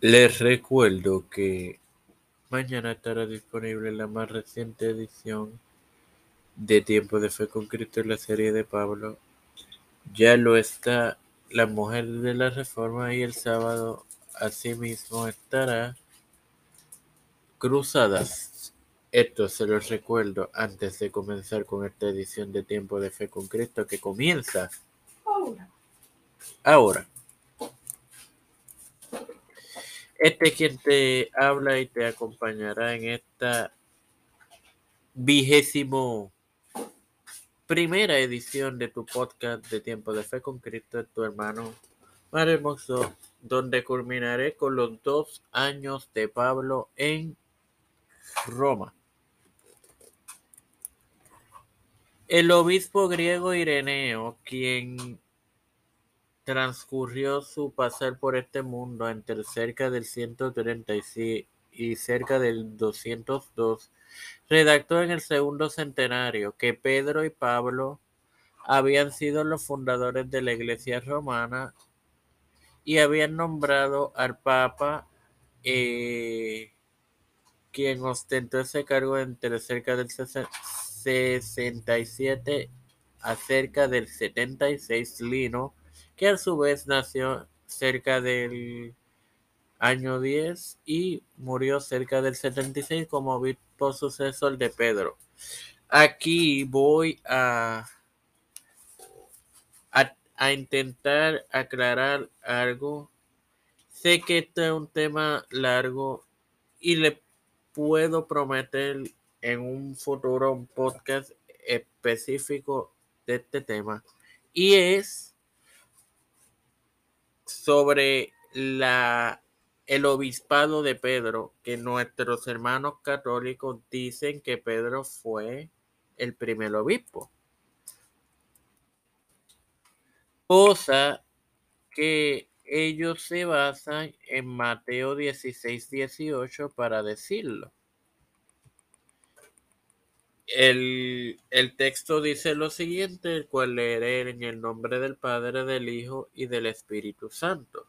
Les recuerdo que mañana estará disponible la más reciente edición de Tiempo de Fe con Cristo en la serie de Pablo. Ya lo está La Mujer de la Reforma y el sábado asimismo estará Cruzadas. Esto se los recuerdo antes de comenzar con esta edición de Tiempo de Fe con Cristo que comienza Ahora. ahora. Este es quien te habla y te acompañará en esta vigésimo primera edición de tu podcast de Tiempo de Fe con Cristo, tu hermano Mar Hermoso, donde culminaré con los dos años de Pablo en Roma. El obispo griego Ireneo, quien transcurrió su pasar por este mundo entre cerca del 136 y cerca del 202, redactó en el segundo centenario que Pedro y Pablo habían sido los fundadores de la iglesia romana y habían nombrado al Papa, eh, quien ostentó ese cargo entre cerca del 67 a cerca del 76 Lino, que a su vez nació cerca del año 10 y murió cerca del 76 como obispo sucesor de Pedro. Aquí voy a, a, a intentar aclarar algo. Sé que este es un tema largo y le puedo prometer en un futuro un podcast específico de este tema. Y es sobre la, el obispado de Pedro, que nuestros hermanos católicos dicen que Pedro fue el primer obispo. Cosa que ellos se basan en Mateo 16, 18 para decirlo. El, texto dice lo siguiente, el cual leeré en el nombre del Padre, del Hijo y del Espíritu Santo.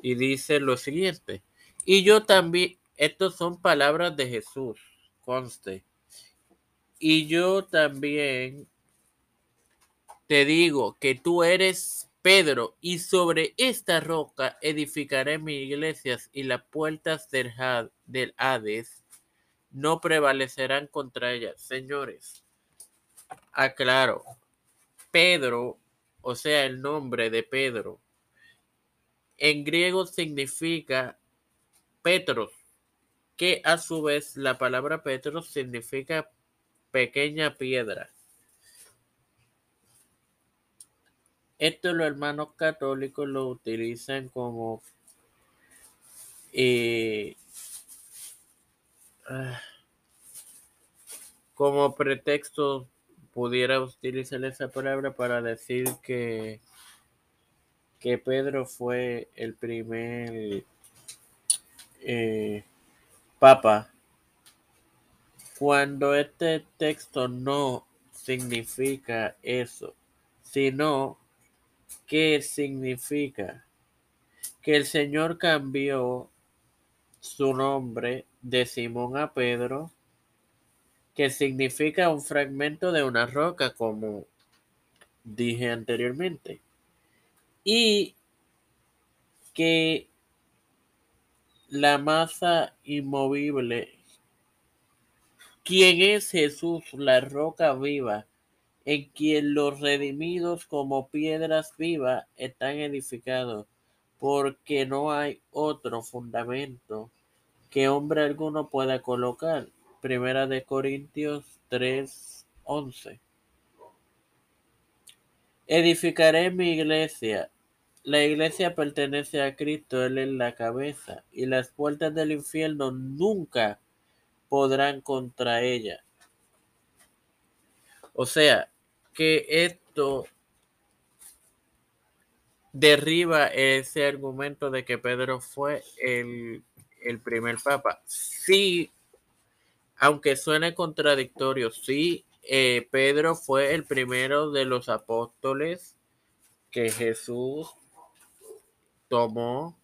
Y dice lo siguiente, y yo también, estas son palabras de Jesús, conste. Y yo también te digo que tú eres Pedro, y sobre esta roca edificaré mis iglesias y las puertas del Hades no prevalecerán contra ellas. Señores, aclaro, Pedro, o sea, el nombre de Pedro, en griego significa Petros, que a su vez la palabra Petros significa pequeña piedra. Esto los hermanos católicos lo utilizan como eh, como pretexto pudiera utilizar esa palabra para decir que, que Pedro fue el primer eh, papa. Cuando este texto no significa eso, sino que significa que el Señor cambió su nombre de Simón a Pedro, que significa un fragmento de una roca, como dije anteriormente. Y que la masa inmovible, quien es Jesús, la roca viva, en quien los redimidos como piedras vivas están edificados, porque no hay otro fundamento que hombre alguno pueda colocar. Primera de Corintios 3, 11. Edificaré mi iglesia. La iglesia pertenece a Cristo, Él es la cabeza, y las puertas del infierno nunca podrán contra ella. O sea, que esto derriba ese argumento de que Pedro fue el el primer papa. Sí, aunque suene contradictorio, sí, eh, Pedro fue el primero de los apóstoles que Jesús tomó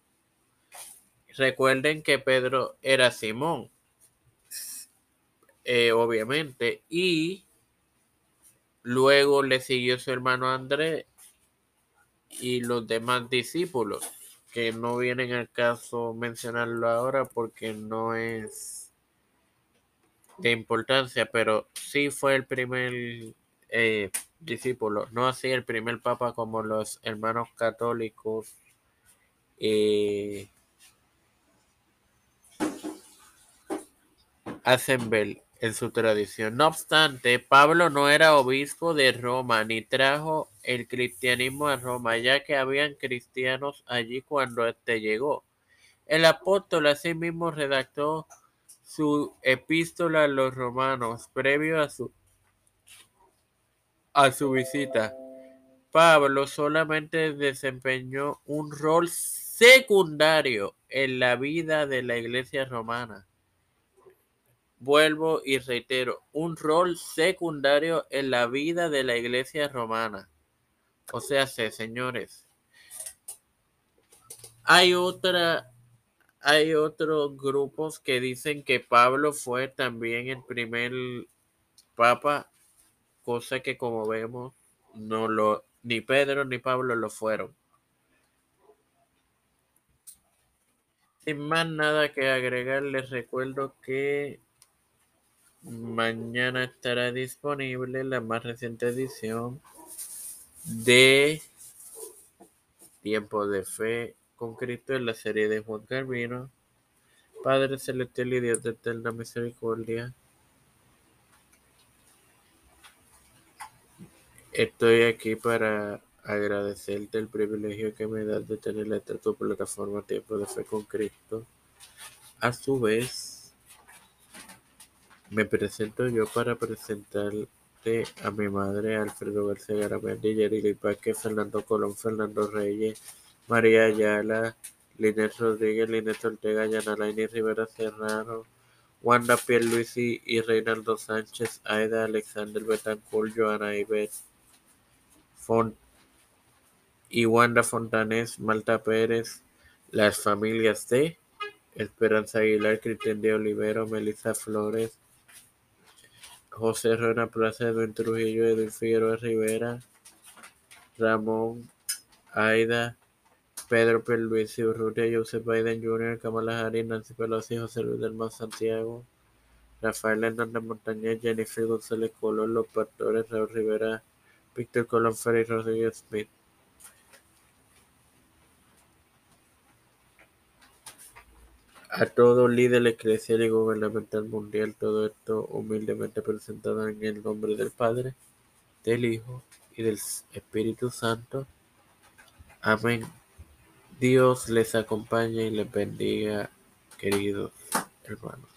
Recuerden que Pedro era Simón, eh, obviamente, y luego le siguió su hermano Andrés y los demás discípulos, que no viene al caso mencionarlo ahora porque no es de importancia, pero sí fue el primer eh, discípulo, no así el primer papa como los hermanos católicos. Eh, hacen ver en su tradición. No obstante, Pablo no era obispo de Roma ni trajo el cristianismo a Roma, ya que habían cristianos allí cuando éste llegó. El apóstol asimismo redactó su epístola a los romanos previo a su, a su visita. Pablo solamente desempeñó un rol secundario en la vida de la iglesia romana vuelvo y reitero, un rol secundario en la vida de la iglesia romana. O sea, señores, hay otra, hay otros grupos que dicen que Pablo fue también el primer papa, cosa que como vemos, no lo, ni Pedro ni Pablo lo fueron. Sin más nada que agregar, les recuerdo que Mañana estará disponible la más reciente edición de Tiempo de Fe con Cristo en la serie de Juan Carvino. Padre Celestial y Dios de eterna misericordia. Estoy aquí para agradecerte el privilegio que me das de tener esta tu plataforma Tiempo de Fe con Cristo. A su vez, me presento yo para presentarte a mi madre, Alfredo García Garamendi, Yerili Pázquez, Fernando Colón, Fernando Reyes, María Ayala, Linet Rodríguez, Linet Ortega, Yanalaini Rivera Serrano, Wanda Pierluisi y Reinaldo Sánchez, Aida Alexander Betancourt, Joana Ibet, y Wanda Fontanés, Malta Pérez, las familias de Esperanza Aguilar, Cristian de Olivero, Melissa Flores, José Rueda Plaza, Edwin Trujillo, Edwin Figueroa Rivera, Ramón Aida, Pedro Pierluisi Urrutia, Joseph Biden Jr., Kamala Harris, Nancy Pelosi, José Luis del Mar Santiago, Rafael Hernández Montañez, Jennifer González Colón, Los Pastores, Raúl Rivera, Víctor Colón Ferry, Rodríguez Smith. A todo líder eclesial y gubernamental mundial, todo esto humildemente presentado en el nombre del Padre, del Hijo y del Espíritu Santo. Amén. Dios les acompañe y les bendiga, queridos hermanos.